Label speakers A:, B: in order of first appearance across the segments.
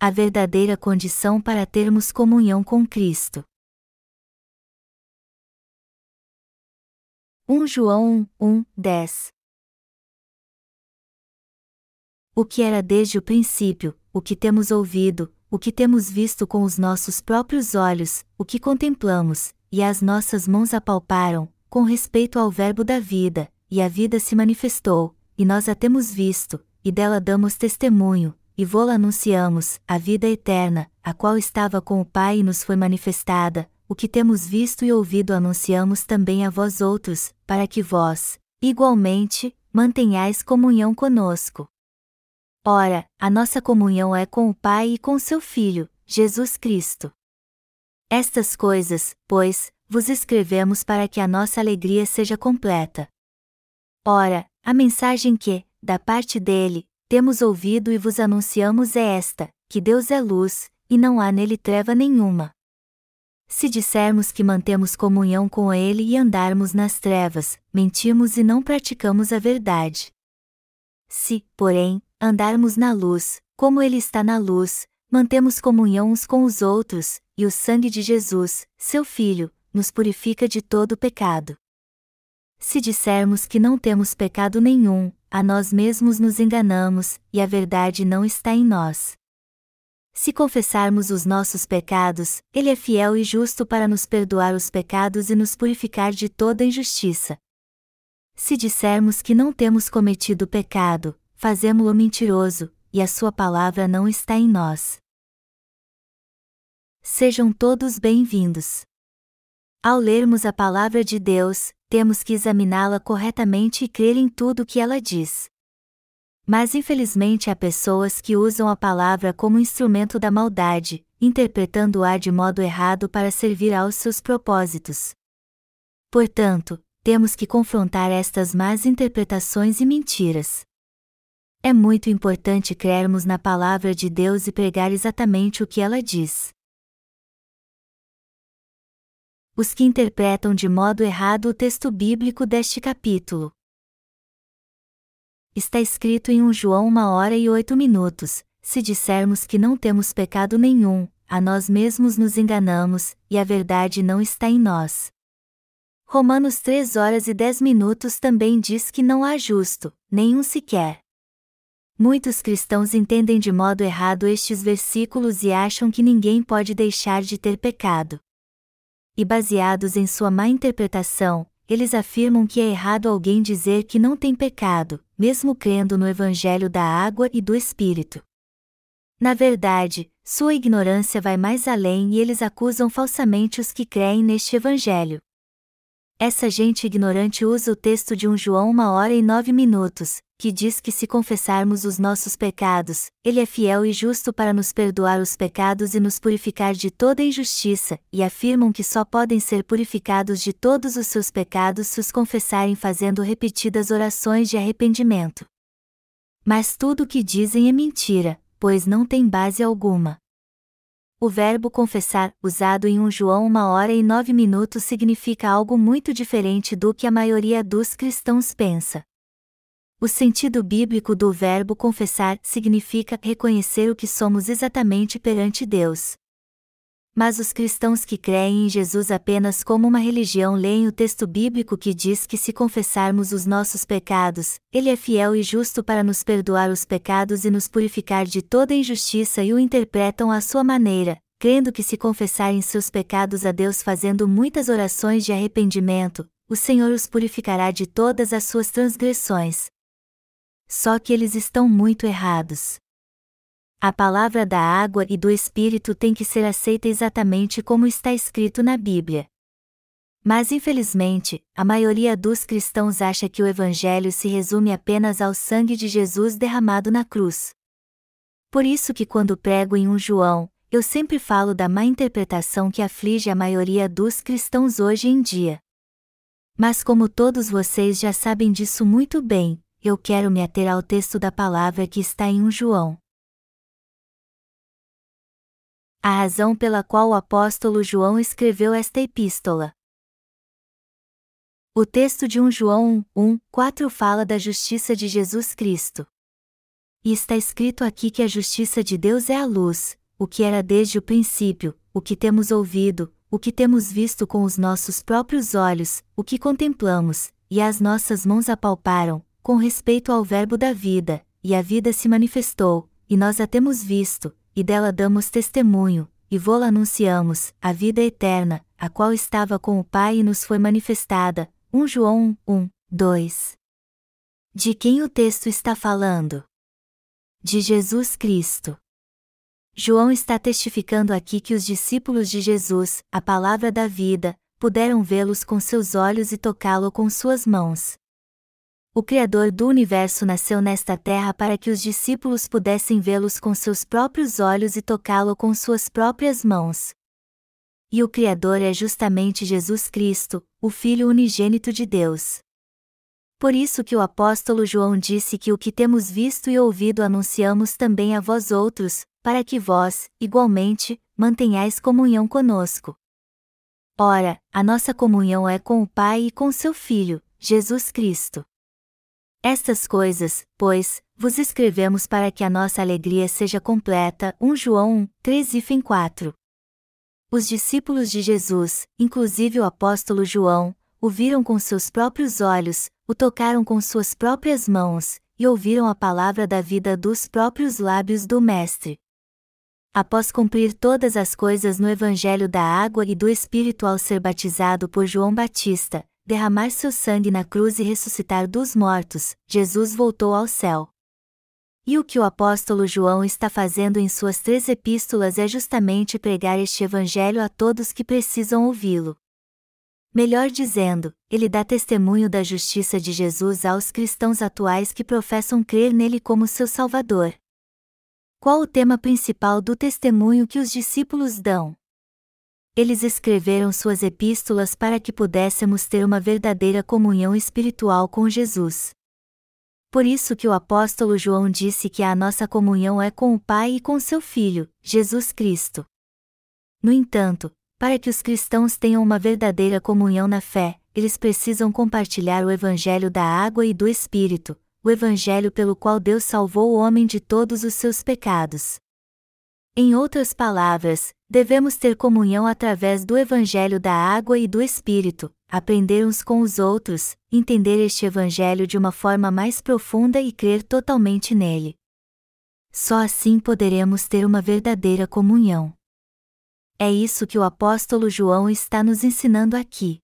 A: a verdadeira condição para termos comunhão com Cristo. 1 João 1, 10 O que era desde o princípio, o que temos ouvido, o que temos visto com os nossos próprios olhos, o que contemplamos, e as nossas mãos apalparam, com respeito ao Verbo da vida, e a vida se manifestou, e nós a temos visto, e dela damos testemunho, e vô-la anunciamos, a vida eterna, a qual estava com o Pai e nos foi manifestada, o que temos visto e ouvido anunciamos também a vós outros, para que vós, igualmente, mantenhais comunhão conosco. Ora, a nossa comunhão é com o Pai e com seu Filho, Jesus Cristo. Estas coisas, pois, vos escrevemos para que a nossa alegria seja completa. Ora, a mensagem que, da parte dele, temos ouvido e vos anunciamos é esta: que Deus é luz, e não há nele treva nenhuma. Se dissermos que mantemos comunhão com Ele e andarmos nas trevas, mentimos e não praticamos a verdade. Se, porém, andarmos na luz, como Ele está na luz, mantemos comunhão uns com os outros, e o sangue de Jesus, seu Filho, nos purifica de todo pecado. Se dissermos que não temos pecado nenhum, a nós mesmos nos enganamos, e a verdade não está em nós. Se confessarmos os nossos pecados, Ele é fiel e justo para nos perdoar os pecados e nos purificar de toda injustiça. Se dissermos que não temos cometido pecado, fazemo-lo mentiroso, e a Sua palavra não está em nós. Sejam todos bem-vindos. Ao lermos a palavra de Deus, temos que examiná-la corretamente e crer em tudo o que ela diz. Mas infelizmente há pessoas que usam a palavra como instrumento da maldade, interpretando-a de modo errado para servir aos seus propósitos. Portanto, temos que confrontar estas más interpretações e mentiras. É muito importante crermos na palavra de Deus e pregar exatamente o que ela diz os que interpretam de modo errado o texto bíblico deste capítulo. Está escrito em 1 João uma hora e oito minutos: se dissermos que não temos pecado nenhum, a nós mesmos nos enganamos, e a verdade não está em nós. Romanos 3 horas e 10 minutos também diz que não há justo, nenhum sequer. Muitos cristãos entendem de modo errado estes versículos e acham que ninguém pode deixar de ter pecado e baseados em sua má interpretação, eles afirmam que é errado alguém dizer que não tem pecado, mesmo crendo no Evangelho da água e do Espírito. Na verdade, sua ignorância vai mais além e eles acusam falsamente os que creem neste Evangelho. Essa gente ignorante usa o texto de 1 João uma hora e nove minutos, que diz que se confessarmos os nossos pecados, Ele é fiel e justo para nos perdoar os pecados e nos purificar de toda injustiça, e afirmam que só podem ser purificados de todos os seus pecados se os confessarem fazendo repetidas orações de arrependimento. Mas tudo o que dizem é mentira, pois não tem base alguma. O verbo confessar, usado em 1 João uma hora e nove minutos, significa algo muito diferente do que a maioria dos cristãos pensa. O sentido bíblico do verbo confessar significa reconhecer o que somos exatamente perante Deus. Mas os cristãos que creem em Jesus apenas como uma religião leem o texto bíblico que diz que se confessarmos os nossos pecados, Ele é fiel e justo para nos perdoar os pecados e nos purificar de toda injustiça e o interpretam à sua maneira, crendo que se confessarem seus pecados a Deus fazendo muitas orações de arrependimento, o Senhor os purificará de todas as suas transgressões. Só que eles estão muito errados. A palavra da água e do Espírito tem que ser aceita exatamente como está escrito na Bíblia. Mas infelizmente, a maioria dos cristãos acha que o Evangelho se resume apenas ao sangue de Jesus derramado na cruz. Por isso que quando prego em um João, eu sempre falo da má interpretação que aflige a maioria dos cristãos hoje em dia. Mas como todos vocês já sabem disso muito bem, eu quero me ater ao texto da palavra que está em um João. A razão pela qual o apóstolo João escreveu esta epístola. O texto de 1 João 1, 4 fala da justiça de Jesus Cristo. E está escrito aqui que a justiça de Deus é a luz, o que era desde o princípio, o que temos ouvido, o que temos visto com os nossos próprios olhos, o que contemplamos, e as nossas mãos apalparam, com respeito ao Verbo da vida, e a vida se manifestou, e nós a temos visto, e dela damos testemunho, e vô-la anunciamos, a vida eterna, a qual estava com o Pai e nos foi manifestada. 1 João 1, 2. De quem o texto está falando? De Jesus Cristo. João está testificando aqui que os discípulos de Jesus, a palavra da vida, puderam vê-los com seus olhos e tocá-lo com suas mãos. O Criador do universo nasceu nesta terra para que os discípulos pudessem vê-los com seus próprios olhos e tocá-lo com suas próprias mãos. E o Criador é justamente Jesus Cristo, o Filho unigênito de Deus. Por isso que o apóstolo João disse que o que temos visto e ouvido anunciamos também a vós outros, para que vós, igualmente, mantenhais comunhão conosco. Ora, a nossa comunhão é com o Pai e com seu Filho, Jesus Cristo. Estas coisas, pois, vos escrevemos para que a nossa alegria seja completa. 1 João 3 e 4. Os discípulos de Jesus, inclusive o apóstolo João, o viram com seus próprios olhos, o tocaram com suas próprias mãos, e ouviram a palavra da vida dos próprios lábios do Mestre. Após cumprir todas as coisas no Evangelho da Água e do Espírito ao ser batizado por João Batista, derramar seu sangue na cruz e ressuscitar dos mortos, Jesus voltou ao céu. E o que o apóstolo João está fazendo em suas três epístolas é justamente pregar este Evangelho a todos que precisam ouvi-lo. Melhor dizendo, ele dá testemunho da justiça de Jesus aos cristãos atuais que professam crer nele como seu Salvador. Qual o tema principal do testemunho que os discípulos dão? Eles escreveram suas epístolas para que pudéssemos ter uma verdadeira comunhão espiritual com Jesus. Por isso que o apóstolo João disse que a nossa comunhão é com o Pai e com seu Filho, Jesus Cristo. No entanto, para que os cristãos tenham uma verdadeira comunhão na fé, eles precisam compartilhar o Evangelho da água e do Espírito, o Evangelho pelo qual Deus salvou o homem de todos os seus pecados. Em outras palavras, devemos ter comunhão através do Evangelho da água e do Espírito, aprender uns com os outros, entender este Evangelho de uma forma mais profunda e crer totalmente nele. Só assim poderemos ter uma verdadeira comunhão. É isso que o apóstolo João está nos ensinando aqui.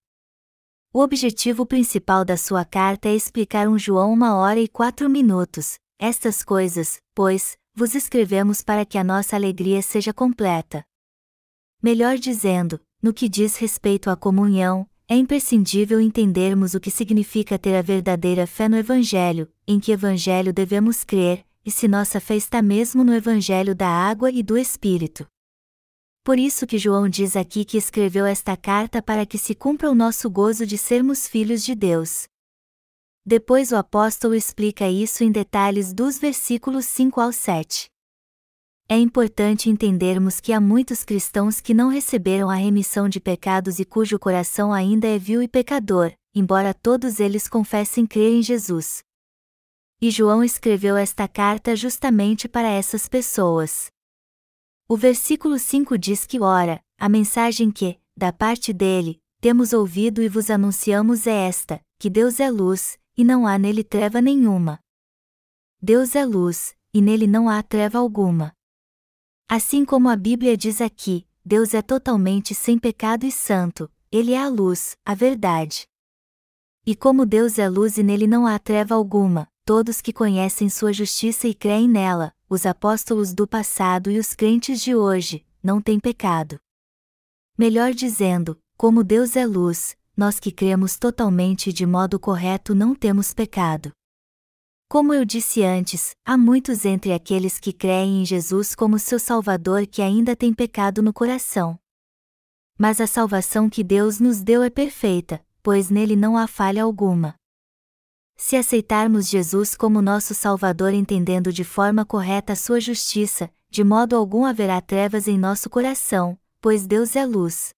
A: O objetivo principal da sua carta é explicar um João uma hora e quatro minutos. Estas coisas, pois, vos escrevemos para que a nossa alegria seja completa. Melhor dizendo, no que diz respeito à comunhão, é imprescindível entendermos o que significa ter a verdadeira fé no Evangelho, em que Evangelho devemos crer, e se nossa fé está mesmo no Evangelho da água e do Espírito. Por isso que João diz aqui que escreveu esta carta para que se cumpra o nosso gozo de sermos filhos de Deus. Depois o apóstolo explica isso em detalhes dos versículos 5 ao 7. É importante entendermos que há muitos cristãos que não receberam a remissão de pecados e cujo coração ainda é vil e pecador, embora todos eles confessem crer em Jesus. E João escreveu esta carta justamente para essas pessoas. O versículo 5 diz que, ora, a mensagem que, da parte dele, temos ouvido e vos anunciamos é esta: que Deus é luz, e não há nele treva nenhuma. Deus é luz, e nele não há treva alguma. Assim como a Bíblia diz aqui, Deus é totalmente sem pecado e santo, ele é a luz, a verdade. E como Deus é luz e nele não há treva alguma, todos que conhecem sua justiça e creem nela, os apóstolos do passado e os crentes de hoje, não têm pecado. Melhor dizendo, como Deus é luz, nós que cremos totalmente e de modo correto não temos pecado. Como eu disse antes, há muitos entre aqueles que creem em Jesus como seu Salvador que ainda têm pecado no coração. Mas a salvação que Deus nos deu é perfeita, pois nele não há falha alguma. Se aceitarmos Jesus como nosso Salvador entendendo de forma correta a sua justiça, de modo algum haverá trevas em nosso coração, pois Deus é luz.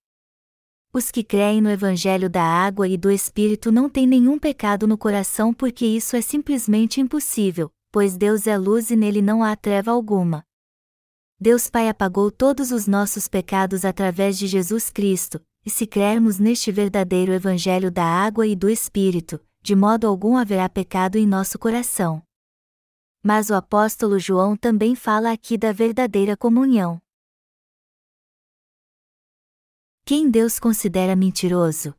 A: Os que creem no Evangelho da água e do Espírito não têm nenhum pecado no coração porque isso é simplesmente impossível, pois Deus é luz e nele não há treva alguma. Deus Pai apagou todos os nossos pecados através de Jesus Cristo, e se crermos neste verdadeiro Evangelho da água e do Espírito, de modo algum haverá pecado em nosso coração. Mas o apóstolo João também fala aqui da verdadeira comunhão. Quem Deus considera mentiroso?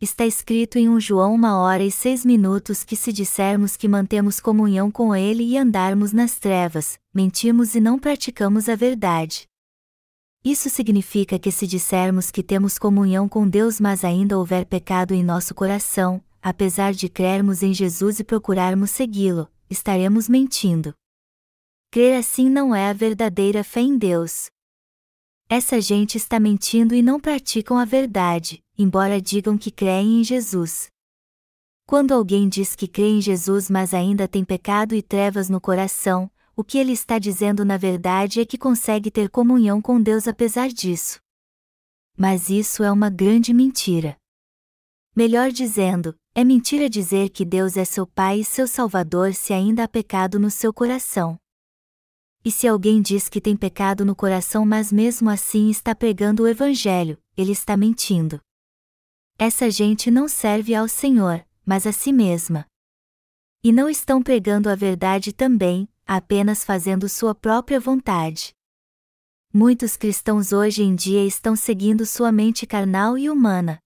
A: Está escrito em 1 João uma hora e seis minutos que se dissermos que mantemos comunhão com Ele e andarmos nas trevas, mentimos e não praticamos a verdade. Isso significa que se dissermos que temos comunhão com Deus mas ainda houver pecado em nosso coração, apesar de crermos em Jesus e procurarmos segui-lo, estaremos mentindo. Crer assim não é a verdadeira fé em Deus. Essa gente está mentindo e não praticam a verdade, embora digam que creem em Jesus. Quando alguém diz que crê em Jesus mas ainda tem pecado e trevas no coração, o que ele está dizendo na verdade é que consegue ter comunhão com Deus apesar disso. Mas isso é uma grande mentira. Melhor dizendo, é mentira dizer que Deus é seu Pai e seu Salvador se ainda há pecado no seu coração. E se alguém diz que tem pecado no coração, mas mesmo assim está pregando o Evangelho, ele está mentindo. Essa gente não serve ao Senhor, mas a si mesma. E não estão pregando a verdade também, apenas fazendo sua própria vontade. Muitos cristãos hoje em dia estão seguindo sua mente carnal e humana.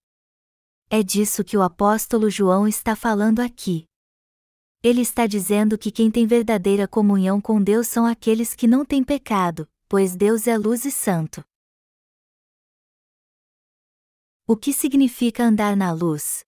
A: É disso que o apóstolo João está falando aqui. Ele está dizendo que quem tem verdadeira comunhão com Deus são aqueles que não têm pecado, pois Deus é luz e santo. O que significa andar na luz?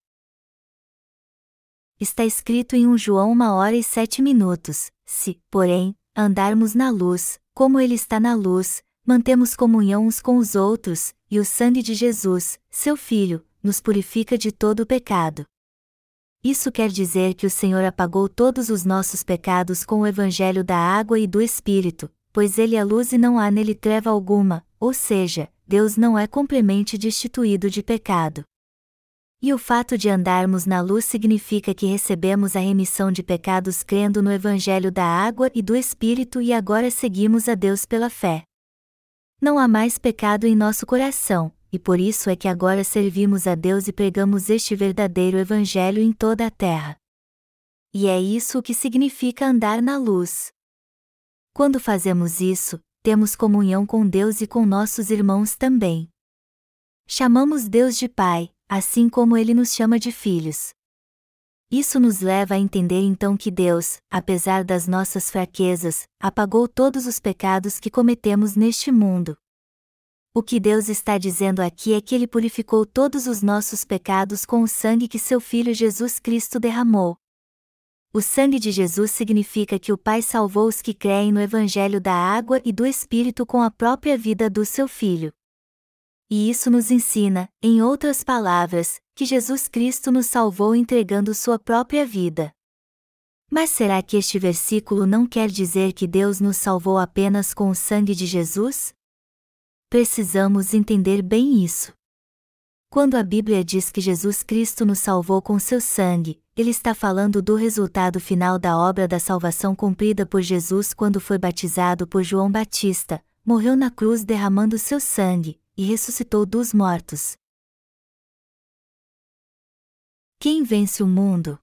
A: Está escrito em 1 João uma hora e sete minutos. Se, porém, andarmos na luz, como Ele está na luz, mantemos comunhão uns com os outros, e o sangue de Jesus, seu Filho, nos purifica de todo o pecado. Isso quer dizer que o Senhor apagou todos os nossos pecados com o Evangelho da água e do Espírito, pois Ele é luz e não há nele treva alguma, ou seja, Deus não é completamente destituído de pecado. E o fato de andarmos na luz significa que recebemos a remissão de pecados crendo no Evangelho da água e do Espírito e agora seguimos a Deus pela fé. Não há mais pecado em nosso coração, e por isso é que agora servimos a Deus e pregamos este verdadeiro Evangelho em toda a terra. E é isso o que significa andar na luz. Quando fazemos isso, temos comunhão com Deus e com nossos irmãos também. Chamamos Deus de Pai, assim como Ele nos chama de filhos. Isso nos leva a entender então que Deus, apesar das nossas fraquezas, apagou todos os pecados que cometemos neste mundo, o que Deus está dizendo aqui é que Ele purificou todos os nossos pecados com o sangue que seu Filho Jesus Cristo derramou. O sangue de Jesus significa que o Pai salvou os que creem no Evangelho da água e do Espírito com a própria vida do seu Filho. E isso nos ensina, em outras palavras, que Jesus Cristo nos salvou entregando sua própria vida. Mas será que este versículo não quer dizer que Deus nos salvou apenas com o sangue de Jesus? Precisamos entender bem isso. Quando a Bíblia diz que Jesus Cristo nos salvou com seu sangue, ele está falando do resultado final da obra da salvação cumprida por Jesus quando foi batizado por João Batista, morreu na cruz derramando seu sangue, e ressuscitou dos mortos. Quem vence o mundo?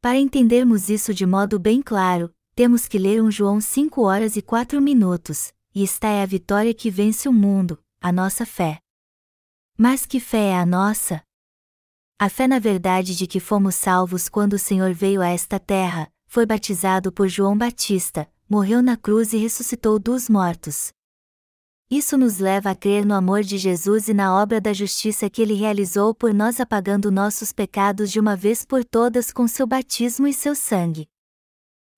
A: Para entendermos isso de modo bem claro, temos que ler um João 5 horas e 4 minutos, e esta é a vitória que vence o mundo, a nossa fé. Mas que fé é a nossa? A fé na verdade de que fomos salvos quando o Senhor veio a esta terra, foi batizado por João Batista, morreu na cruz e ressuscitou dos mortos. Isso nos leva a crer no amor de Jesus e na obra da justiça que ele realizou por nós apagando nossos pecados de uma vez por todas com seu batismo e seu sangue.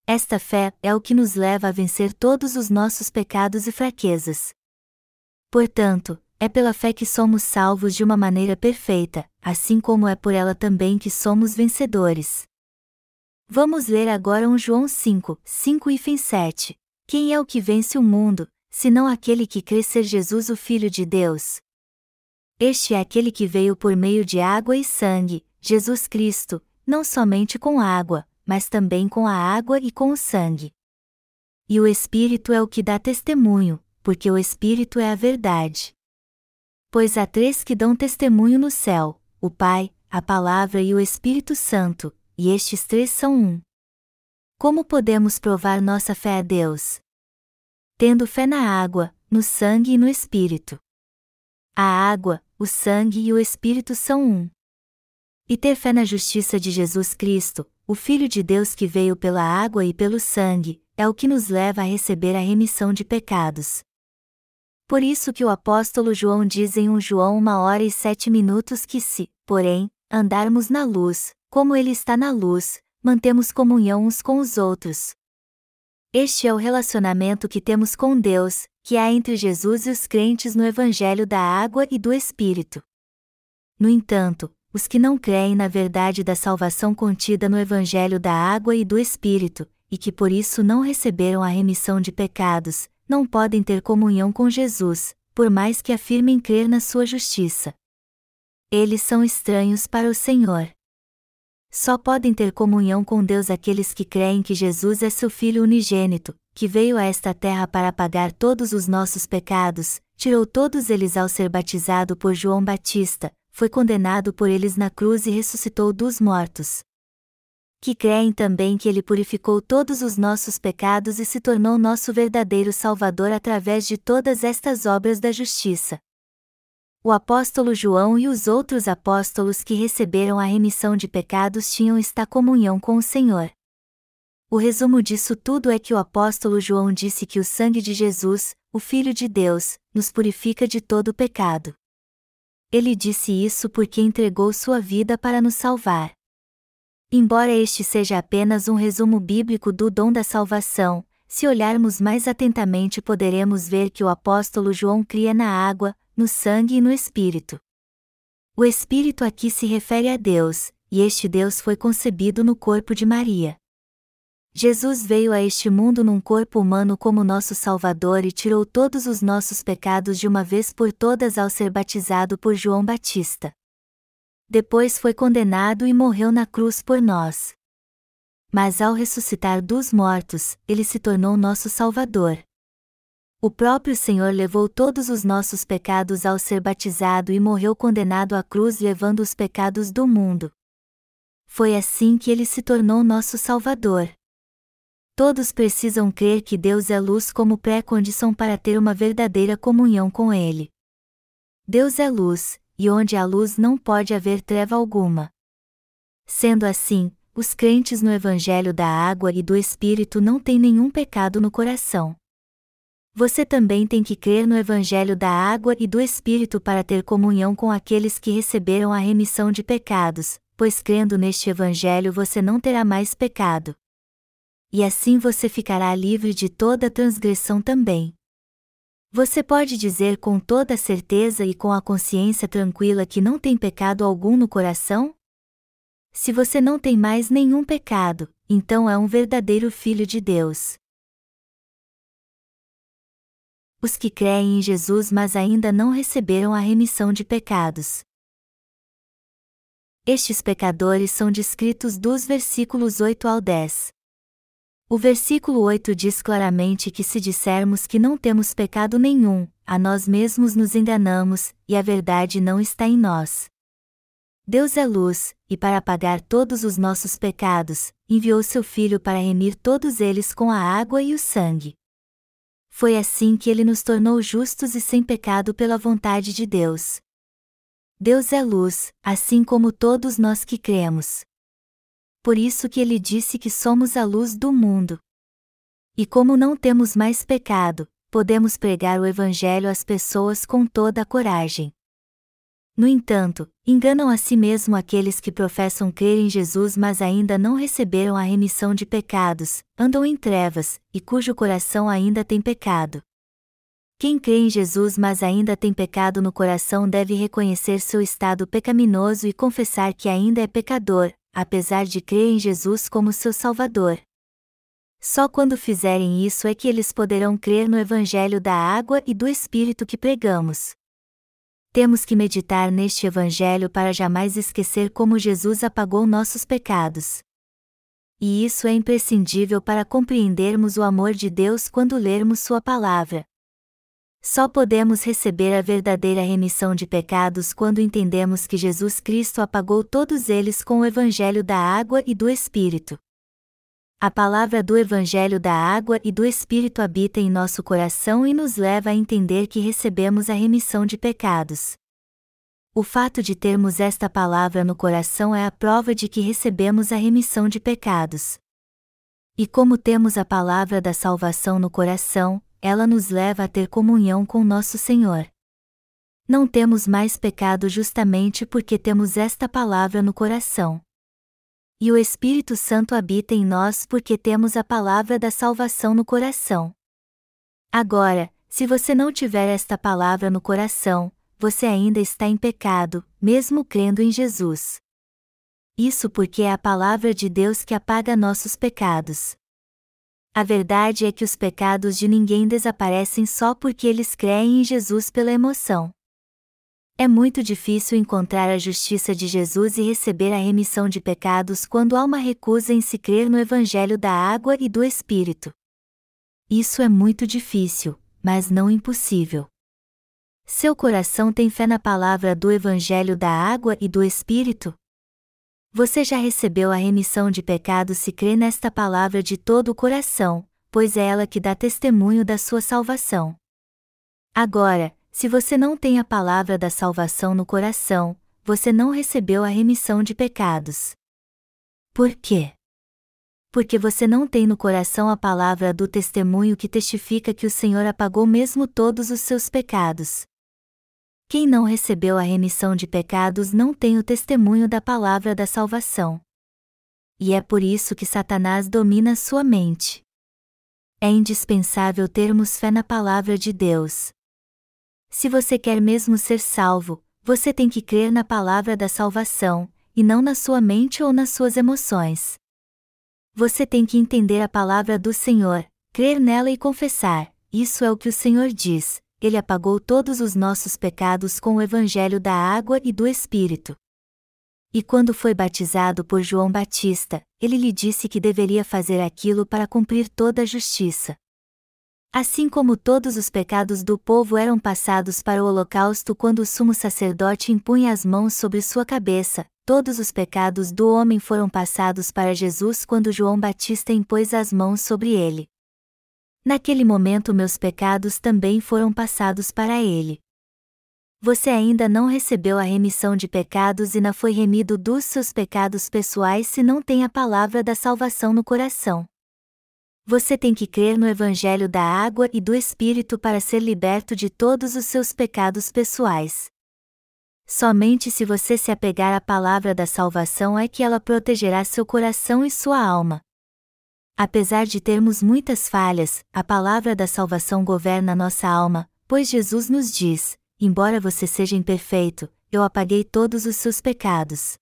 A: Esta fé é o que nos leva a vencer todos os nossos pecados e fraquezas. Portanto, é pela fé que somos salvos de uma maneira perfeita, assim como é por ela também que somos vencedores. Vamos ler agora um João 5, 5 e 7. Quem é o que vence o mundo, senão aquele que crê ser Jesus o Filho de Deus? Este é aquele que veio por meio de água e sangue, Jesus Cristo, não somente com água, mas também com a água e com o sangue. E o Espírito é o que dá testemunho, porque o Espírito é a verdade. Pois há três que dão testemunho no céu: o Pai, a Palavra e o Espírito Santo, e estes três são um. Como podemos provar nossa fé a Deus? Tendo fé na água, no sangue e no Espírito. A água, o sangue e o Espírito são um. E ter fé na justiça de Jesus Cristo, o Filho de Deus que veio pela água e pelo sangue, é o que nos leva a receber a remissão de pecados. Por isso que o apóstolo João diz em 1 João uma hora e sete minutos que se, porém, andarmos na luz, como ele está na luz, mantemos comunhão uns com os outros. Este é o relacionamento que temos com Deus, que há entre Jesus e os crentes no Evangelho da Água e do Espírito. No entanto, os que não creem na verdade da salvação contida no Evangelho da Água e do Espírito, e que por isso não receberam a remissão de pecados, não podem ter comunhão com Jesus, por mais que afirmem crer na sua justiça. Eles são estranhos para o Senhor. Só podem ter comunhão com Deus aqueles que creem que Jesus é seu Filho unigênito, que veio a esta terra para apagar todos os nossos pecados, tirou todos eles ao ser batizado por João Batista, foi condenado por eles na cruz e ressuscitou dos mortos. Que creem também que ele purificou todos os nossos pecados e se tornou nosso verdadeiro Salvador através de todas estas obras da justiça. O apóstolo João e os outros apóstolos que receberam a remissão de pecados tinham esta comunhão com o Senhor. O resumo disso tudo é que o apóstolo João disse que o sangue de Jesus, o Filho de Deus, nos purifica de todo pecado. Ele disse isso porque entregou sua vida para nos salvar. Embora este seja apenas um resumo bíblico do dom da salvação, se olharmos mais atentamente poderemos ver que o apóstolo João cria na água, no sangue e no Espírito. O Espírito aqui se refere a Deus, e este Deus foi concebido no corpo de Maria. Jesus veio a este mundo num corpo humano como nosso Salvador e tirou todos os nossos pecados de uma vez por todas ao ser batizado por João Batista. Depois foi condenado e morreu na cruz por nós. Mas ao ressuscitar dos mortos, ele se tornou nosso Salvador. O próprio Senhor levou todos os nossos pecados ao ser batizado e morreu condenado à cruz levando os pecados do mundo. Foi assim que ele se tornou nosso Salvador. Todos precisam crer que Deus é luz como pré-condição para ter uma verdadeira comunhão com Ele. Deus é luz, e onde há luz não pode haver treva alguma. Sendo assim, os crentes no Evangelho da Água e do Espírito não têm nenhum pecado no coração. Você também tem que crer no Evangelho da Água e do Espírito para ter comunhão com aqueles que receberam a remissão de pecados, pois crendo neste Evangelho você não terá mais pecado e assim você ficará livre de toda transgressão também. Você pode dizer com toda certeza e com a consciência tranquila que não tem pecado algum no coração? Se você não tem mais nenhum pecado, então é um verdadeiro filho de Deus. Os que creem em Jesus mas ainda não receberam a remissão de pecados. Estes pecadores são descritos dos versículos 8 ao 10. O versículo 8 diz claramente que se dissermos que não temos pecado nenhum, a nós mesmos nos enganamos, e a verdade não está em nós. Deus é luz, e para apagar todos os nossos pecados, enviou seu Filho para remir todos eles com a água e o sangue. Foi assim que ele nos tornou justos e sem pecado pela vontade de Deus. Deus é luz, assim como todos nós que cremos por isso que ele disse que somos a luz do mundo. E como não temos mais pecado, podemos pregar o Evangelho às pessoas com toda a coragem. No entanto, enganam a si mesmo aqueles que professam crer em Jesus mas ainda não receberam a remissão de pecados, andam em trevas, e cujo coração ainda tem pecado. Quem crê em Jesus mas ainda tem pecado no coração deve reconhecer seu estado pecaminoso e confessar que ainda é pecador, apesar de crer em Jesus como seu Salvador. Só quando fizerem isso é que eles poderão crer no Evangelho da água e do Espírito que pregamos. Temos que meditar neste Evangelho para jamais esquecer como Jesus apagou nossos pecados. E isso é imprescindível para compreendermos o amor de Deus quando lermos Sua palavra. Só podemos receber a verdadeira remissão de pecados quando entendemos que Jesus Cristo apagou todos eles com o Evangelho da água e do Espírito. A palavra do Evangelho da água e do Espírito habita em nosso coração e nos leva a entender que recebemos a remissão de pecados. O fato de termos esta palavra no coração é a prova de que recebemos a remissão de pecados. E como temos a palavra da salvação no coração, ela nos leva a ter comunhão com nosso Senhor. Não temos mais pecado justamente porque temos esta palavra no coração e o Espírito Santo habita em nós porque temos a palavra da salvação no coração. Agora, se você não tiver esta palavra no coração, você ainda está em pecado, mesmo crendo em Jesus. Isso porque é a palavra de Deus que apaga nossos pecados. A verdade é que os pecados de ninguém desaparecem só porque eles creem em Jesus pela emoção. É muito difícil encontrar a justiça de Jesus e receber a remissão de pecados quando há uma recusa em se crer no Evangelho da água e do Espírito. Isso é muito difícil, mas não impossível. Seu coração tem fé na palavra do Evangelho da água e do Espírito? Você já recebeu a remissão de pecados se crê nesta palavra de todo o coração, pois é ela que dá testemunho da sua salvação. Agora, se você não tem a palavra da salvação no coração, você não recebeu a remissão de pecados. Por quê? Porque você não tem no coração a palavra do testemunho que testifica que o Senhor apagou mesmo todos os seus pecados. Quem não recebeu a remissão de pecados não tem o testemunho da palavra da salvação. E é por isso que Satanás domina sua mente. É indispensável termos fé na palavra de Deus. Se você quer mesmo ser salvo, você tem que crer na palavra da salvação, e não na sua mente ou nas suas emoções. Você tem que entender a palavra do Senhor, crer nela e confessar: isso é o que o Senhor diz. Ele apagou todos os nossos pecados com o evangelho da água e do Espírito. E quando foi batizado por João Batista, ele lhe disse que deveria fazer aquilo para cumprir toda a justiça. Assim como todos os pecados do povo eram passados para o holocausto quando o sumo sacerdote impunha as mãos sobre sua cabeça, todos os pecados do homem foram passados para Jesus quando João Batista impôs as mãos sobre ele. Naquele momento meus pecados também foram passados para ele. Você ainda não recebeu a remissão de pecados e não foi remido dos seus pecados pessoais se não tem a palavra da salvação no coração. Você tem que crer no Evangelho da água e do Espírito para ser liberto de todos os seus pecados pessoais. Somente se você se apegar à palavra da salvação é que ela protegerá seu coração e sua alma. Apesar de termos muitas falhas, a palavra da salvação governa nossa alma, pois Jesus nos diz: embora você seja imperfeito, eu apaguei todos os seus pecados.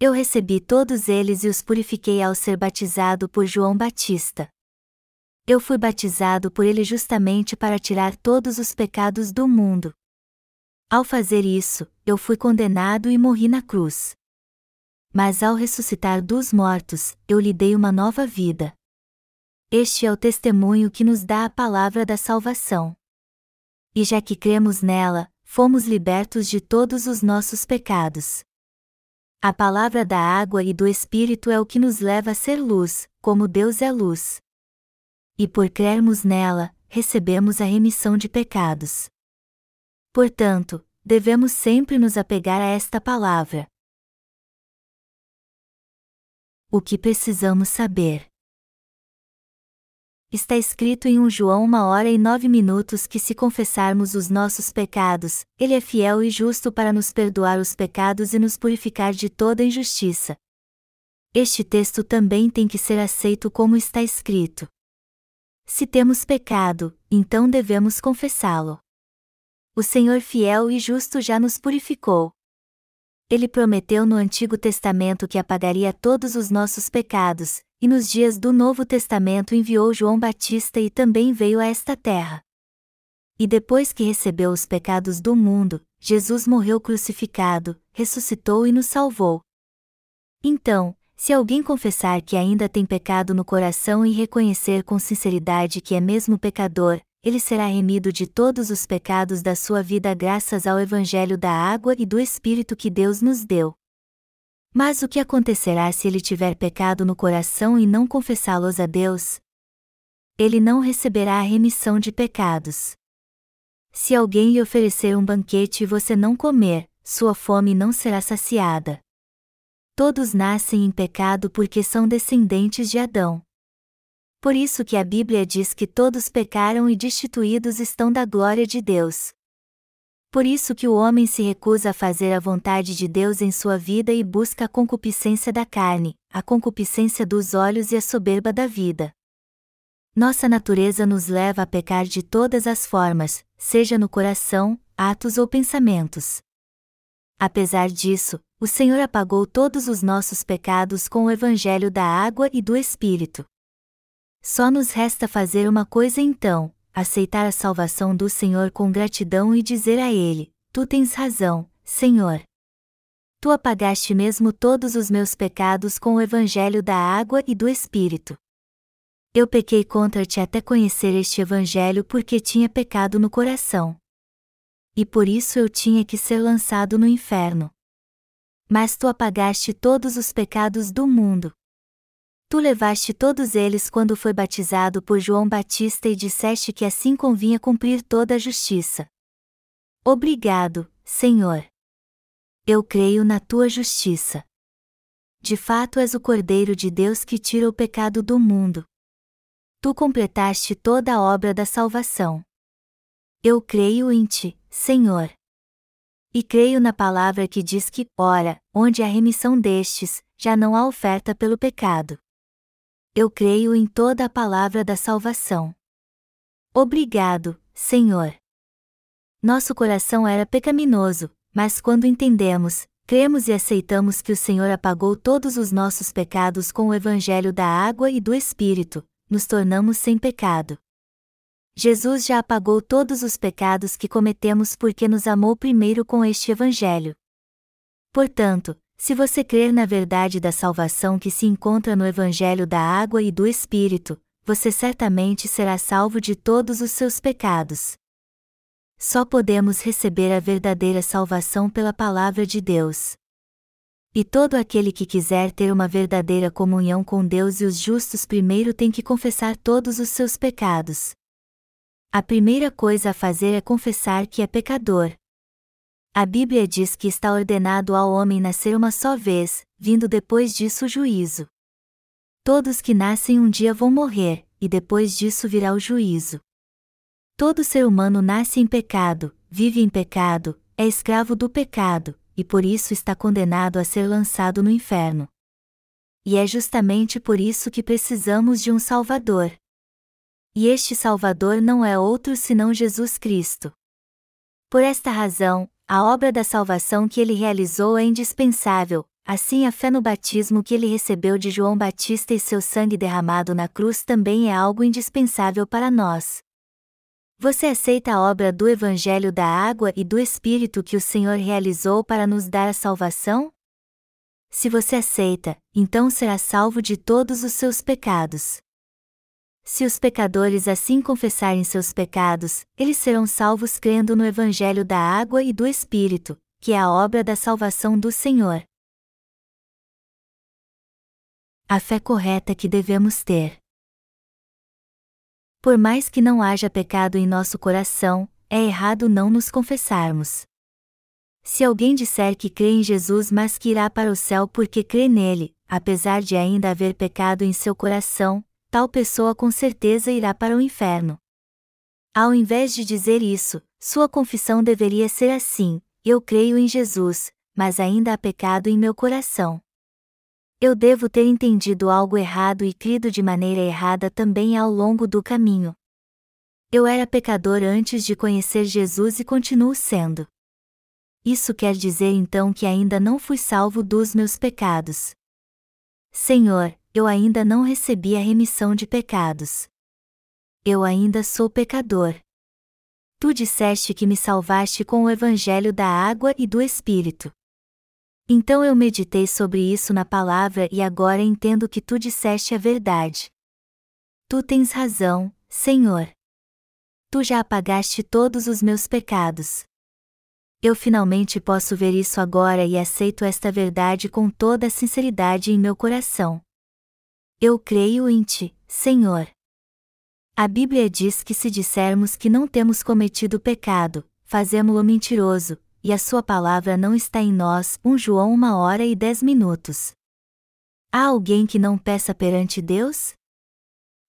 A: Eu recebi todos eles e os purifiquei ao ser batizado por João Batista. Eu fui batizado por ele justamente para tirar todos os pecados do mundo. Ao fazer isso, eu fui condenado e morri na cruz. Mas ao ressuscitar dos mortos, eu lhe dei uma nova vida. Este é o testemunho que nos dá a palavra da salvação. E já que cremos nela, fomos libertos de todos os nossos pecados. A palavra da água e do Espírito é o que nos leva a ser luz, como Deus é luz. E por crermos nela, recebemos a remissão de pecados. Portanto, devemos sempre nos apegar a esta palavra. O que precisamos saber? Está escrito em 1 João uma hora e nove minutos que se confessarmos os nossos pecados, Ele é fiel e justo para nos perdoar os pecados e nos purificar de toda injustiça. Este texto também tem que ser aceito como está escrito. Se temos pecado, então devemos confessá-lo. O Senhor fiel e justo já nos purificou. Ele prometeu no Antigo Testamento que apagaria todos os nossos pecados, e nos dias do Novo Testamento enviou João Batista e também veio a esta terra. E depois que recebeu os pecados do mundo, Jesus morreu crucificado, ressuscitou e nos salvou. Então, se alguém confessar que ainda tem pecado no coração e reconhecer com sinceridade que é mesmo pecador, ele será remido de todos os pecados da sua vida graças ao Evangelho da água e do Espírito que Deus nos deu. Mas o que acontecerá se ele tiver pecado no coração e não confessá-los a Deus? Ele não receberá a remissão de pecados. Se alguém lhe oferecer um banquete e você não comer, sua fome não será saciada. Todos nascem em pecado porque são descendentes de Adão. Por isso que a Bíblia diz que todos pecaram e destituídos estão da glória de Deus. Por isso que o homem se recusa a fazer a vontade de Deus em sua vida e busca a concupiscência da carne, a concupiscência dos olhos e a soberba da vida. Nossa natureza nos leva a pecar de todas as formas, seja no coração, atos ou pensamentos. Apesar disso, o Senhor apagou todos os nossos pecados com o Evangelho da água e do Espírito. Só nos resta fazer uma coisa então: aceitar a salvação do Senhor com gratidão e dizer a Ele: Tu tens razão, Senhor. Tu apagaste mesmo todos os meus pecados com o Evangelho da água e do Espírito. Eu pequei contra ti até conhecer este Evangelho porque tinha pecado no coração. E por isso eu tinha que ser lançado no inferno. Mas tu apagaste todos os pecados do mundo. Tu levaste todos eles quando foi batizado por João Batista e disseste que assim convinha cumprir toda a justiça. Obrigado, Senhor. Eu creio na tua justiça. De fato és o Cordeiro de Deus que tira o pecado do mundo. Tu completaste toda a obra da salvação. Eu creio em ti, Senhor. E creio na palavra que diz que, ora, onde há remissão destes, já não há oferta pelo pecado. Eu creio em toda a palavra da salvação. Obrigado, Senhor. Nosso coração era pecaminoso, mas quando entendemos, cremos e aceitamos que o Senhor apagou todos os nossos pecados com o Evangelho da água e do Espírito, nos tornamos sem pecado. Jesus já apagou todos os pecados que cometemos porque nos amou primeiro com este Evangelho. Portanto, se você crer na verdade da salvação que se encontra no Evangelho da água e do Espírito, você certamente será salvo de todos os seus pecados. Só podemos receber a verdadeira salvação pela palavra de Deus. E todo aquele que quiser ter uma verdadeira comunhão com Deus e os justos primeiro tem que confessar todos os seus pecados. A primeira coisa a fazer é confessar que é pecador. A Bíblia diz que está ordenado ao homem nascer uma só vez, vindo depois disso o juízo. Todos que nascem um dia vão morrer, e depois disso virá o juízo. Todo ser humano nasce em pecado, vive em pecado, é escravo do pecado, e por isso está condenado a ser lançado no inferno. E é justamente por isso que precisamos de um Salvador. E este Salvador não é outro senão Jesus Cristo. Por esta razão, a obra da salvação que ele realizou é indispensável, assim a fé no batismo que ele recebeu de João Batista e seu sangue derramado na cruz também é algo indispensável para nós. Você aceita a obra do Evangelho da Água e do Espírito que o Senhor realizou para nos dar a salvação? Se você aceita, então será salvo de todos os seus pecados. Se os pecadores assim confessarem seus pecados, eles serão salvos crendo no Evangelho da água e do Espírito, que é a obra da salvação do Senhor. A fé correta que devemos ter. Por mais que não haja pecado em nosso coração, é errado não nos confessarmos. Se alguém disser que crê em Jesus mas que irá para o céu porque crê nele, apesar de ainda haver pecado em seu coração, tal pessoa com certeza irá para o inferno. Ao invés de dizer isso, sua confissão deveria ser assim: Eu creio em Jesus, mas ainda há pecado em meu coração. Eu devo ter entendido algo errado e crido de maneira errada também ao longo do caminho. Eu era pecador antes de conhecer Jesus e continuo sendo. Isso quer dizer então que ainda não fui salvo dos meus pecados. Senhor, eu ainda não recebi a remissão de pecados. Eu ainda sou pecador. Tu disseste que me salvaste com o evangelho da água e do Espírito. Então eu meditei sobre isso na palavra e agora entendo que tu disseste a verdade. Tu tens razão, Senhor. Tu já apagaste todos os meus pecados. Eu finalmente posso ver isso agora e aceito esta verdade com toda a sinceridade em meu coração. Eu creio em Ti, Senhor. A Bíblia diz que se dissermos que não temos cometido pecado, fazemo-lo mentiroso, e a Sua palavra não está em nós. 1 João 1 hora e 10 minutos. Há alguém que não peça perante Deus?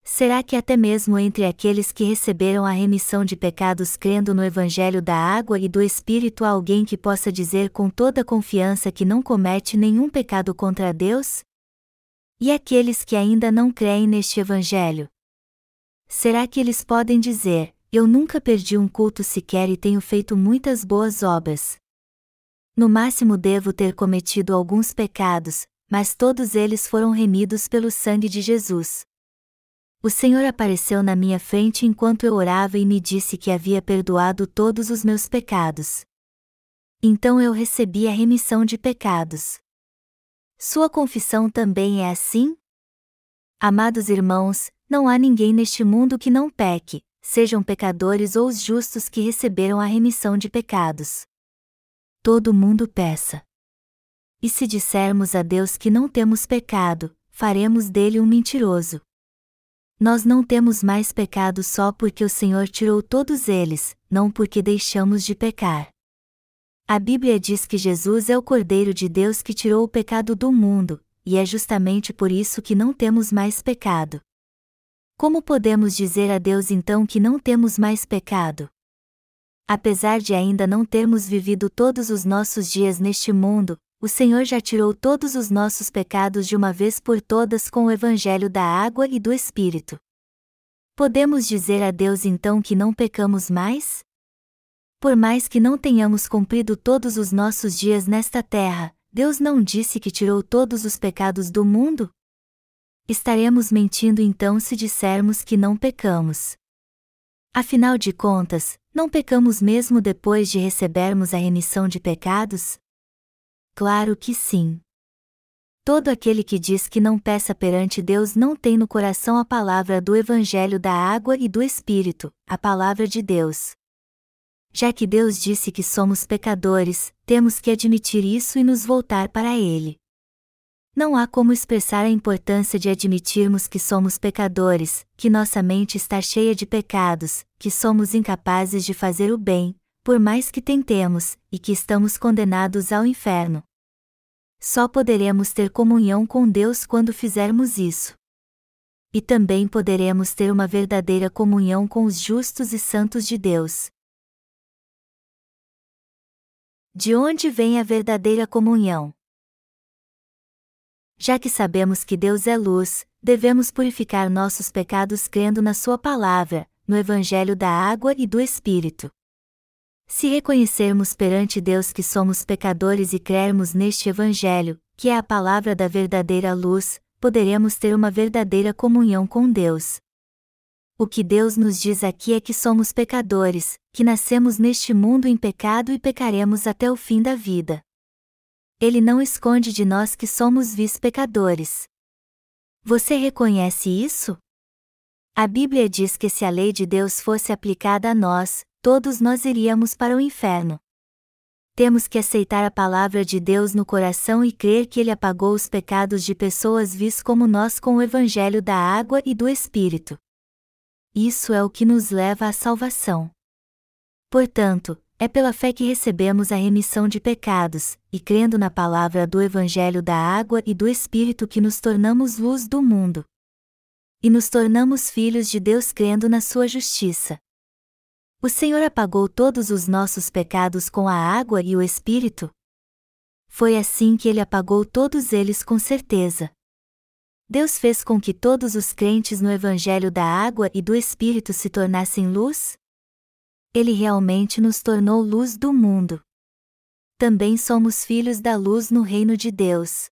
A: Será que até mesmo entre aqueles que receberam a remissão de pecados crendo no Evangelho da água e do Espírito há alguém que possa dizer com toda confiança que não comete nenhum pecado contra Deus? E aqueles que ainda não creem neste Evangelho? Será que eles podem dizer: Eu nunca perdi um culto sequer e tenho feito muitas boas obras? No máximo devo ter cometido alguns pecados, mas todos eles foram remidos pelo sangue de Jesus. O Senhor apareceu na minha frente enquanto eu orava e me disse que havia perdoado todos os meus pecados. Então eu recebi a remissão de pecados. Sua confissão também é assim? Amados irmãos, não há ninguém neste mundo que não peque, sejam pecadores ou os justos que receberam a remissão de pecados. Todo mundo peça. E se dissermos a Deus que não temos pecado, faremos dele um mentiroso. Nós não temos mais pecado só porque o Senhor tirou todos eles, não porque deixamos de pecar. A Bíblia diz que Jesus é o Cordeiro de Deus que tirou o pecado do mundo, e é justamente por isso que não temos mais pecado. Como podemos dizer a Deus então que não temos mais pecado? Apesar de ainda não termos vivido todos os nossos dias neste mundo, o Senhor já tirou todos os nossos pecados de uma vez por todas com o Evangelho da água e do Espírito. Podemos dizer a Deus então que não pecamos mais? Por mais que não tenhamos cumprido todos os nossos dias nesta terra, Deus não disse que tirou todos os pecados do mundo? Estaremos mentindo então se dissermos que não pecamos. Afinal de contas, não pecamos mesmo depois de recebermos a remissão de pecados? Claro que sim. Todo aquele que diz que não peça perante Deus não tem no coração a palavra do Evangelho da água e do Espírito, a palavra de Deus. Já que Deus disse que somos pecadores, temos que admitir isso e nos voltar para Ele. Não há como expressar a importância de admitirmos que somos pecadores, que nossa mente está cheia de pecados, que somos incapazes de fazer o bem, por mais que tentemos, e que estamos condenados ao inferno. Só poderemos ter comunhão com Deus quando fizermos isso. E também poderemos ter uma verdadeira comunhão com os justos e santos de Deus. De onde vem a verdadeira comunhão? Já que sabemos que Deus é luz, devemos purificar nossos pecados crendo na Sua palavra, no Evangelho da água e do Espírito. Se reconhecermos perante Deus que somos pecadores e crermos neste Evangelho, que é a palavra da verdadeira luz, poderemos ter uma verdadeira comunhão com Deus. O que Deus nos diz aqui é que somos pecadores, que nascemos neste mundo em pecado e pecaremos até o fim da vida. Ele não esconde de nós que somos vis pecadores. Você reconhece isso? A Bíblia diz que se a lei de Deus fosse aplicada a nós, todos nós iríamos para o inferno. Temos que aceitar a palavra de Deus no coração e crer que Ele apagou os pecados de pessoas vis como nós com o Evangelho da água e do Espírito. Isso é o que nos leva à salvação. Portanto, é pela fé que recebemos a remissão de pecados, e crendo na palavra do Evangelho da água e do Espírito que nos tornamos luz do mundo. E nos tornamos filhos de Deus crendo na sua justiça. O Senhor apagou todos os nossos pecados com a água e o Espírito? Foi assim que ele apagou todos eles com certeza. Deus fez com que todos os crentes no Evangelho da água e do Espírito se tornassem luz? Ele realmente nos tornou luz do mundo. Também somos filhos da luz no reino de Deus.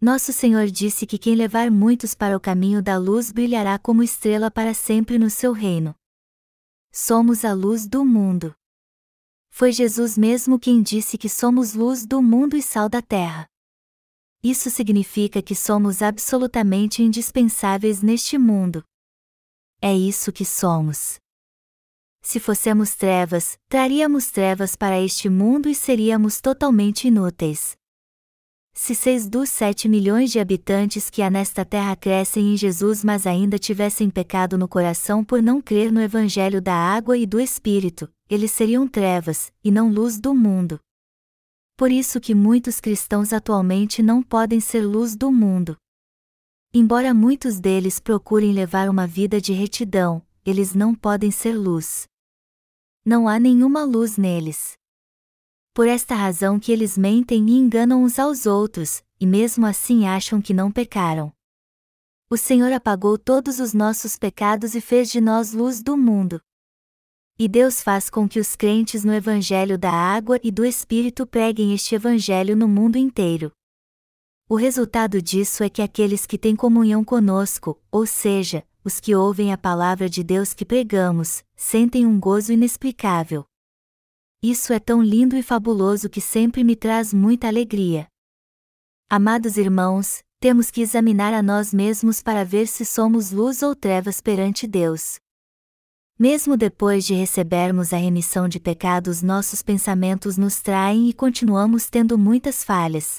A: Nosso Senhor disse que quem levar muitos para o caminho da luz brilhará como estrela para sempre no seu reino. somos a luz do mundo. Foi Jesus mesmo quem disse que somos luz do mundo e sal da terra. Isso significa que somos absolutamente indispensáveis neste mundo. É isso que somos. Se fossemos trevas, traríamos trevas para este mundo e seríamos totalmente inúteis. Se seis dos sete milhões de habitantes que há nesta terra crescem em Jesus mas ainda tivessem pecado no coração por não crer no Evangelho da água e do Espírito, eles seriam trevas, e não luz do mundo. Por isso que muitos cristãos atualmente não podem ser luz do mundo. Embora muitos deles procurem levar uma vida de retidão, eles não podem ser luz. Não há nenhuma luz neles por esta razão que eles mentem e enganam uns aos outros, e mesmo assim acham que não pecaram. O Senhor apagou todos os nossos pecados e fez de nós luz do mundo. E Deus faz com que os crentes no Evangelho da Água e do Espírito preguem este Evangelho no mundo inteiro. O resultado disso é que aqueles que têm comunhão conosco, ou seja, os que ouvem a palavra de Deus que pregamos, sentem um gozo inexplicável. Isso é tão lindo e fabuloso que sempre me traz muita alegria. Amados irmãos, temos que examinar a nós mesmos para ver se somos luz ou trevas perante Deus. Mesmo depois de recebermos a remissão de pecados, nossos pensamentos nos traem e continuamos tendo muitas falhas.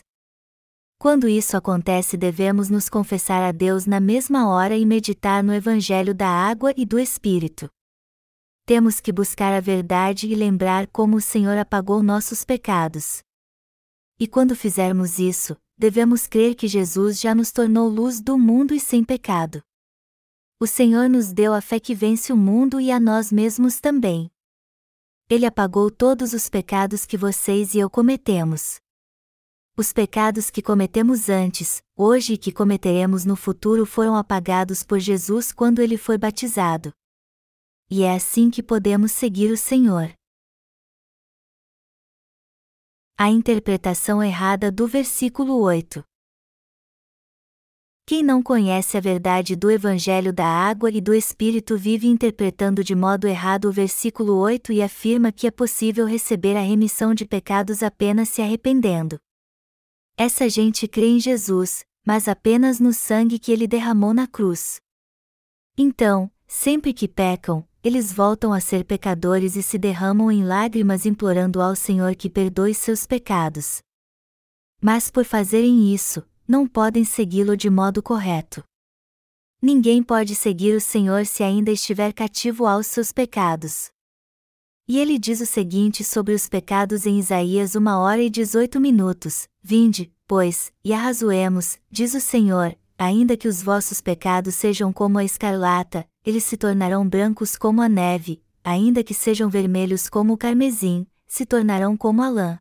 A: Quando isso acontece, devemos nos confessar a Deus na mesma hora e meditar no Evangelho da água e do Espírito temos que buscar a verdade e lembrar como o Senhor apagou nossos pecados. E quando fizermos isso, devemos crer que Jesus já nos tornou luz do mundo e sem pecado. O Senhor nos deu a fé que vence o mundo e a nós mesmos também. Ele apagou todos os pecados que vocês e eu cometemos. Os pecados que cometemos antes, hoje e que cometeremos no futuro foram apagados por Jesus quando ele foi batizado e é assim que podemos seguir o Senhor. A interpretação errada do versículo 8. Quem não conhece a verdade do Evangelho da Água e do Espírito vive interpretando de modo errado o versículo 8 e afirma que é possível receber a remissão de pecados apenas se arrependendo. Essa gente crê em Jesus, mas apenas no sangue que ele derramou na cruz. Então, sempre que pecam, eles voltam a ser pecadores e se derramam em lágrimas implorando ao Senhor que perdoe seus pecados. Mas por fazerem isso, não podem segui-lo de modo correto. Ninguém pode seguir o Senhor se ainda estiver cativo aos seus pecados. E ele diz o seguinte sobre os pecados em Isaías uma hora e dezoito minutos: Vinde, pois, e arrazoemos, diz o Senhor, ainda que os vossos pecados sejam como a escarlata, eles se tornarão brancos como a neve, ainda que sejam vermelhos como o carmesim, se tornarão como a lã.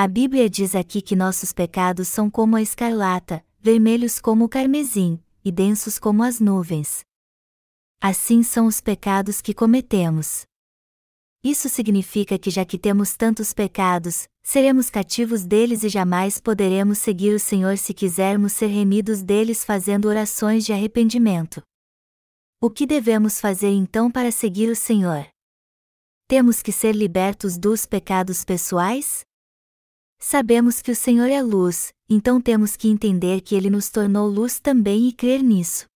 A: A Bíblia diz aqui que nossos pecados são como a escarlata, vermelhos como o carmesim, e densos como as nuvens. Assim são os pecados que cometemos. Isso significa que já que temos tantos pecados, seremos cativos deles e jamais poderemos seguir o Senhor se quisermos ser remidos deles fazendo orações de arrependimento. O que devemos fazer então para seguir o Senhor? Temos que ser libertos dos pecados pessoais? Sabemos que o Senhor é luz, então temos que entender que ele nos tornou luz também e crer nisso.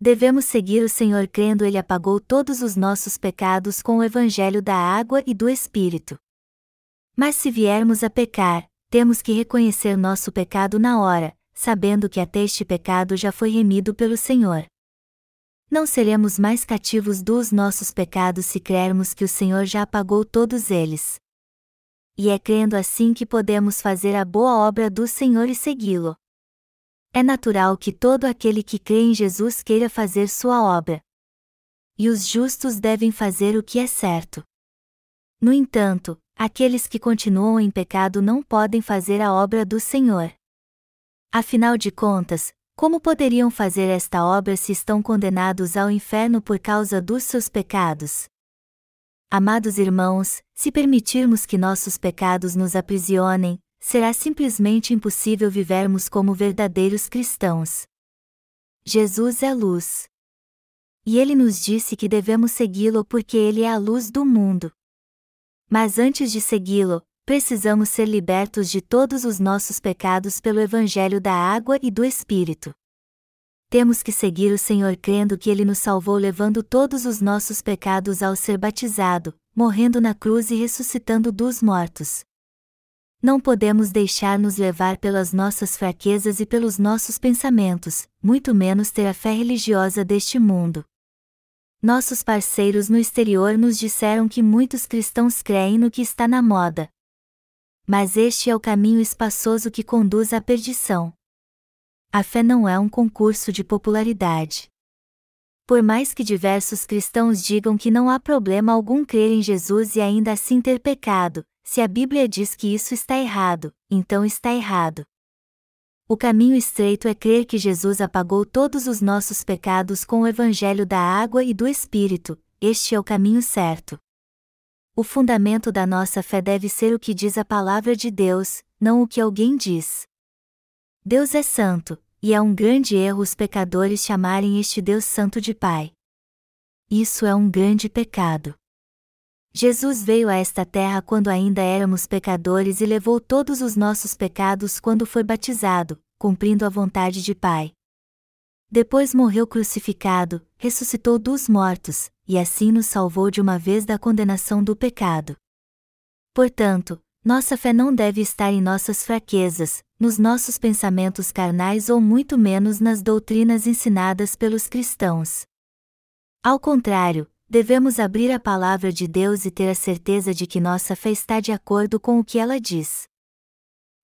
A: Devemos seguir o Senhor crendo ele apagou todos os nossos pecados com o evangelho da água e do Espírito. Mas se viermos a pecar, temos que reconhecer nosso pecado na hora, sabendo que até este pecado já foi remido pelo Senhor não seremos mais cativos dos nossos pecados se crermos que o Senhor já apagou todos eles. E é crendo assim que podemos fazer a boa obra do Senhor e segui-lo. É natural que todo aquele que crê em Jesus queira fazer sua obra. E os justos devem fazer o que é certo. No entanto, aqueles que continuam em pecado não podem fazer a obra do Senhor. Afinal de contas, como poderiam fazer esta obra se estão condenados ao inferno por causa dos seus pecados? Amados irmãos, se permitirmos que nossos pecados nos aprisionem, será simplesmente impossível vivermos como verdadeiros cristãos. Jesus é luz. E ele nos disse que devemos segui-lo porque ele é a luz do mundo. Mas antes de segui-lo, precisamos ser libertos de todos os nossos pecados pelo Evangelho da água e do Espírito. Temos que seguir o Senhor crendo que Ele nos salvou levando todos os nossos pecados ao ser batizado, morrendo na cruz e ressuscitando dos mortos. Não podemos deixar-nos levar pelas nossas fraquezas e pelos nossos pensamentos, muito menos ter a fé religiosa deste mundo. Nossos parceiros no exterior nos disseram que muitos cristãos creem no que está na moda. Mas este é o caminho espaçoso que conduz à perdição. A fé não é um concurso de popularidade. Por mais que diversos cristãos digam que não há problema algum crer em Jesus e ainda assim ter pecado, se a Bíblia diz que isso está errado, então está errado. O caminho estreito é crer que Jesus apagou todos os nossos pecados com o Evangelho da água e do Espírito, este é o caminho certo. O fundamento da nossa fé deve ser o que diz a palavra de Deus, não o que alguém diz. Deus é santo, e é um grande erro os pecadores chamarem este Deus Santo de Pai. Isso é um grande pecado. Jesus veio a esta terra quando ainda éramos pecadores e levou todos os nossos pecados quando foi batizado, cumprindo a vontade de Pai. Depois morreu crucificado, ressuscitou dos mortos, e assim nos salvou de uma vez da condenação do pecado. Portanto, nossa fé não deve estar em nossas fraquezas, nos nossos pensamentos carnais ou muito menos nas doutrinas ensinadas pelos cristãos. Ao contrário, devemos abrir a palavra de Deus e ter a certeza de que nossa fé está de acordo com o que ela diz.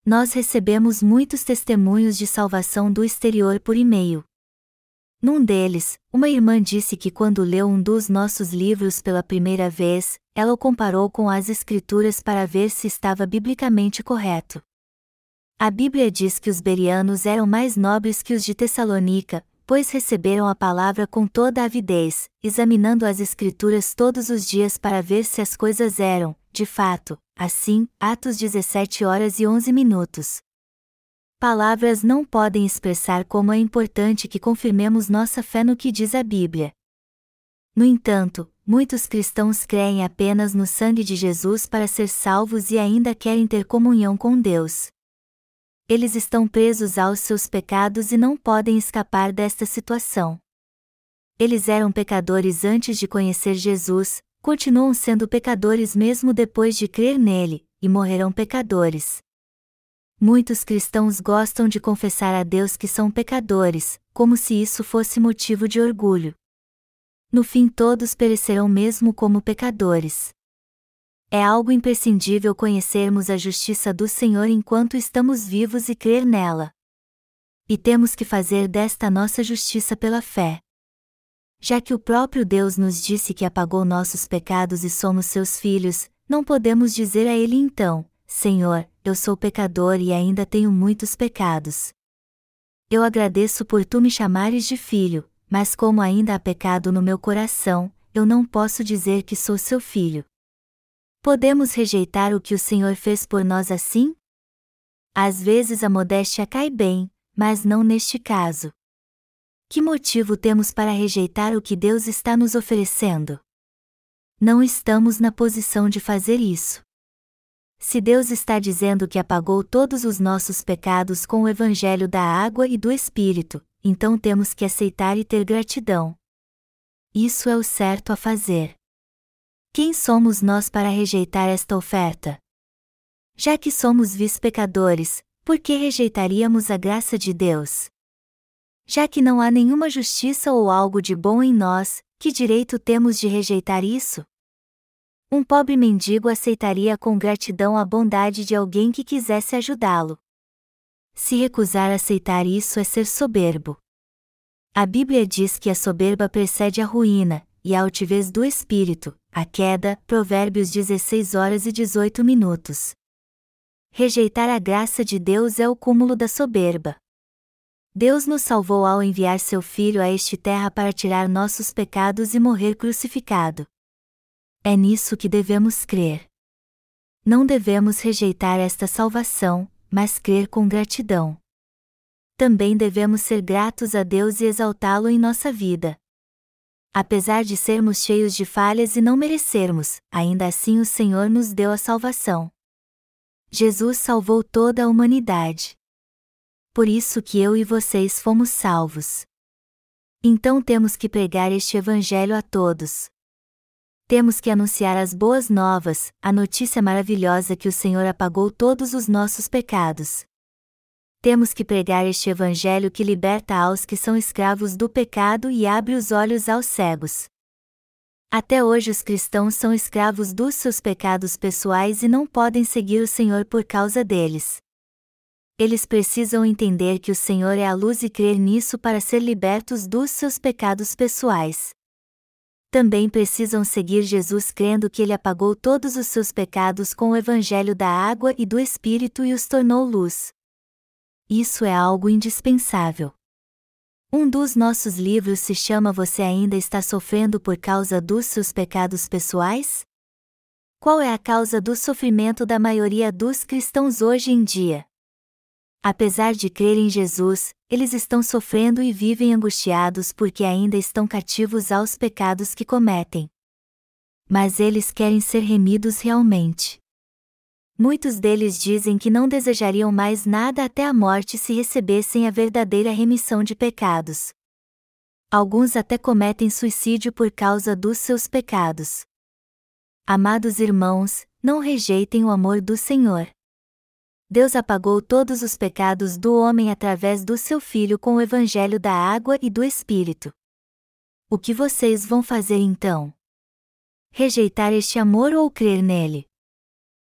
A: Nós recebemos muitos testemunhos de salvação do exterior por e-mail. Num deles, uma irmã disse que quando leu um dos nossos livros pela primeira vez, ela o comparou com as Escrituras para ver se estava biblicamente correto. A Bíblia diz que os berianos eram mais nobres que os de Tessalônica, pois receberam a palavra com toda avidez, examinando as Escrituras todos os dias para ver se as coisas eram, de fato, assim, Atos 17 horas e 11 minutos. Palavras não podem expressar como é importante que confirmemos nossa fé no que diz a Bíblia. No entanto, muitos cristãos creem apenas no sangue de Jesus para ser salvos e ainda querem ter comunhão com Deus eles estão presos aos seus pecados e não podem escapar desta situação. Eles eram pecadores antes de conhecer Jesus, continuam sendo pecadores mesmo depois de crer nele, e morrerão pecadores. Muitos cristãos gostam de confessar a Deus que são pecadores, como se isso fosse motivo de orgulho. No fim, todos perecerão mesmo como pecadores. É algo imprescindível conhecermos a justiça do Senhor enquanto estamos vivos e crer nela. E temos que fazer desta nossa justiça pela fé. Já que o próprio Deus nos disse que apagou nossos pecados e somos seus filhos, não podemos dizer a Ele então: Senhor, eu sou pecador e ainda tenho muitos pecados. Eu agradeço por tu me chamares de filho, mas como ainda há pecado no meu coração, eu não posso dizer que sou seu filho. Podemos rejeitar o que o Senhor fez por nós assim? Às vezes a modéstia cai bem, mas não neste caso. Que motivo temos para rejeitar o que Deus está nos oferecendo? Não estamos na posição de fazer isso. Se Deus está dizendo que apagou todos os nossos pecados com o Evangelho da água e do Espírito, então temos que aceitar e ter gratidão. Isso é o certo a fazer. Quem somos nós para rejeitar esta oferta? Já que somos vis-pecadores, por que rejeitaríamos a graça de Deus? Já que não há nenhuma justiça ou algo de bom em nós, que direito temos de rejeitar isso? Um pobre mendigo aceitaria com gratidão a bondade de alguém que quisesse ajudá-lo. Se recusar aceitar isso é ser soberbo. A Bíblia diz que a soberba precede a ruína, e a altivez do espírito, a queda, Provérbios 16 horas e 18 minutos. Rejeitar a graça de Deus é o cúmulo da soberba. Deus nos salvou ao enviar seu Filho a este terra para tirar nossos pecados e morrer crucificado. É nisso que devemos crer. Não devemos rejeitar esta salvação, mas crer com gratidão. Também devemos ser gratos a Deus e exaltá-lo em nossa vida. Apesar de sermos cheios de falhas e não merecermos, ainda assim o Senhor nos deu a salvação. Jesus salvou toda a humanidade. Por isso que eu e vocês fomos salvos. Então temos que pregar este Evangelho a todos. Temos que anunciar as boas novas, a notícia maravilhosa que o Senhor apagou todos os nossos pecados. Temos que pregar este Evangelho que liberta aos que são escravos do pecado e abre os olhos aos cegos. Até hoje os cristãos são escravos dos seus pecados pessoais e não podem seguir o Senhor por causa deles. Eles precisam entender que o Senhor é a luz e crer nisso para ser libertos dos seus pecados pessoais. Também precisam seguir Jesus crendo que ele apagou todos os seus pecados com o evangelho da água e do Espírito e os tornou luz isso é algo indispensável. Um dos nossos livros se chama Você ainda está sofrendo por causa dos seus pecados pessoais? Qual é a causa do sofrimento da maioria dos cristãos hoje em dia? Apesar de crer em Jesus, eles estão sofrendo e vivem angustiados porque ainda estão cativos aos pecados que cometem. Mas eles querem ser remidos realmente. Muitos deles dizem que não desejariam mais nada até a morte se recebessem a verdadeira remissão de pecados. Alguns até cometem suicídio por causa dos seus pecados. Amados irmãos, não rejeitem o amor do Senhor. Deus apagou todos os pecados do homem através do seu Filho com o Evangelho da água e do Espírito. O que vocês vão fazer então? Rejeitar este amor ou crer nele?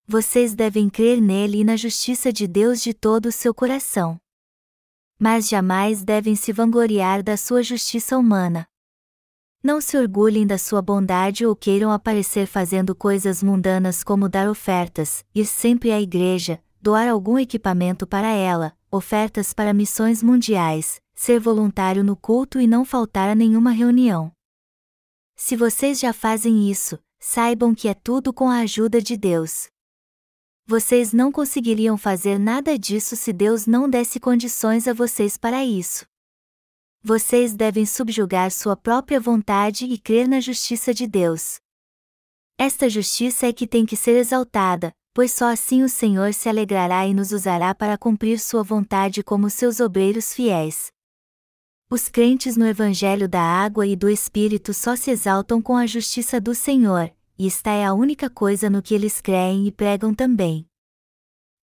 A: Vocês devem crer nele e na justiça de Deus de todo o seu coração. Mas jamais devem se vangloriar da sua justiça humana. Não se orgulhem da sua bondade ou queiram aparecer fazendo coisas mundanas como dar ofertas, ir sempre à igreja, doar algum equipamento para ela, ofertas para missões mundiais, ser voluntário no culto e não faltar a nenhuma reunião. Se vocês já fazem isso, saibam que é tudo com a ajuda de Deus. Vocês não conseguiriam fazer nada disso se Deus não desse condições a vocês para isso. Vocês devem subjugar sua própria vontade e crer na justiça de Deus. Esta justiça é que tem que ser exaltada, pois só assim o Senhor se alegrará e nos usará para cumprir sua vontade como seus obreiros fiéis. Os crentes no Evangelho da Água e do Espírito só se exaltam com a justiça do Senhor, e esta é a única coisa no que eles creem e pregam também.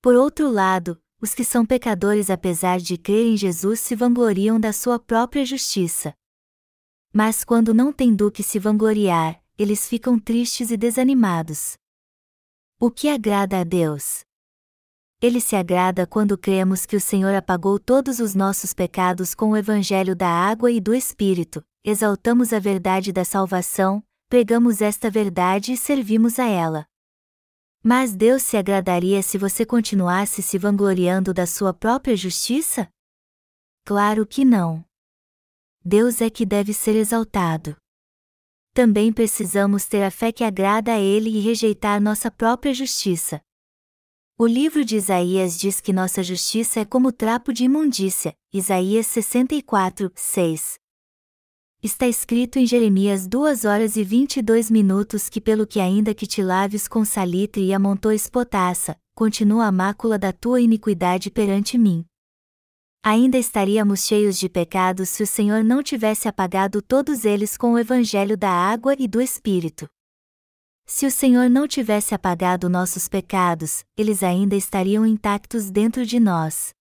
A: Por outro lado, os que são pecadores apesar de crer em Jesus se vangloriam da sua própria justiça. Mas quando não têm do que se vangloriar, eles ficam tristes e desanimados. O que agrada a Deus? Ele se agrada quando cremos que o Senhor apagou todos os nossos pecados com o Evangelho da água e do Espírito, exaltamos a verdade da salvação, pregamos esta verdade e servimos a ela. Mas Deus se agradaria se você continuasse se vangloriando da sua própria justiça? Claro que não. Deus é que deve ser exaltado. Também precisamos ter a fé que agrada a Ele e rejeitar nossa própria justiça. O livro de Isaías diz que nossa justiça é como trapo de imundícia, Isaías 64, 6. Está escrito em Jeremias 2 horas e 22 minutos que pelo que ainda que te laves com salitre e amontoes potassa, continua a mácula da tua iniquidade perante mim. Ainda estaríamos cheios de pecados se o Senhor não tivesse apagado todos eles com o evangelho da água e do Espírito. Se o Senhor não tivesse apagado nossos pecados, eles ainda estariam intactos dentro de nós.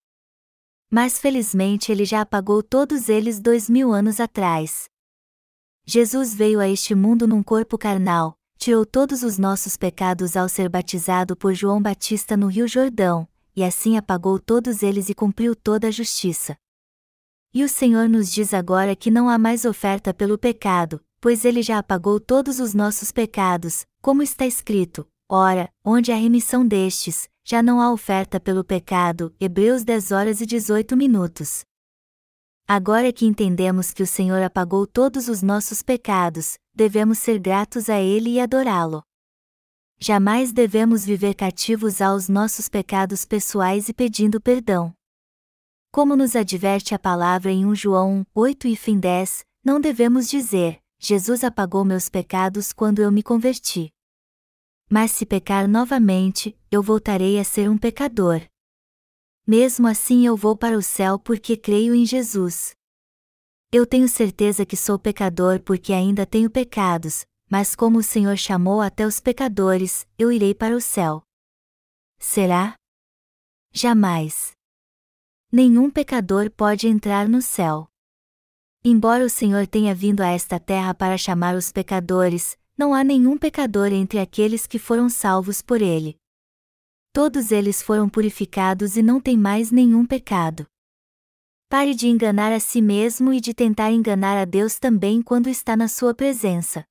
A: Mas felizmente ele já apagou todos eles dois mil anos atrás. Jesus veio a este mundo num corpo carnal, tirou todos os nossos pecados ao ser batizado por João Batista no Rio Jordão, e assim apagou todos eles e cumpriu toda a justiça. E o Senhor nos diz agora que não há mais oferta pelo pecado, pois ele já apagou todos os nossos pecados, como está escrito: Ora, onde há remissão destes, já não há oferta pelo pecado. Hebreus 10 horas e 18 minutos. Agora que entendemos que o Senhor apagou todos os nossos pecados, devemos ser gratos a Ele e adorá-lo. Jamais devemos viver cativos aos nossos pecados pessoais e pedindo perdão. Como nos adverte a palavra em 1 João 8 e fim 10, não devemos dizer, Jesus apagou meus pecados quando eu me converti. Mas se pecar novamente, eu voltarei a ser um pecador. Mesmo assim eu vou para o céu porque creio em Jesus. Eu tenho certeza que sou pecador porque ainda tenho pecados, mas como o Senhor chamou até os pecadores, eu irei para o céu. Será? Jamais. Nenhum pecador pode entrar no céu. Embora o Senhor tenha vindo a esta terra para chamar os pecadores, não há nenhum pecador entre aqueles que foram salvos por ele. Todos eles foram purificados e não têm mais nenhum pecado. Pare de enganar a si mesmo e de tentar enganar a Deus também quando está na sua presença.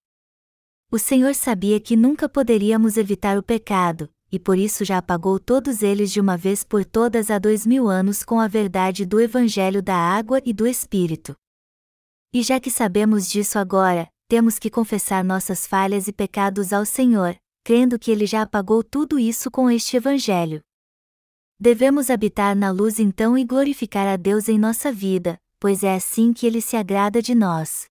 A: O Senhor sabia que nunca poderíamos evitar o pecado, e por isso já apagou todos eles de uma vez por todas há dois mil anos com a verdade do Evangelho da água e do Espírito. E já que sabemos disso agora, temos que confessar nossas falhas e pecados ao Senhor, crendo que Ele já apagou tudo isso com este Evangelho. Devemos habitar na luz então e glorificar a Deus em nossa vida, pois é assim que Ele se agrada de nós.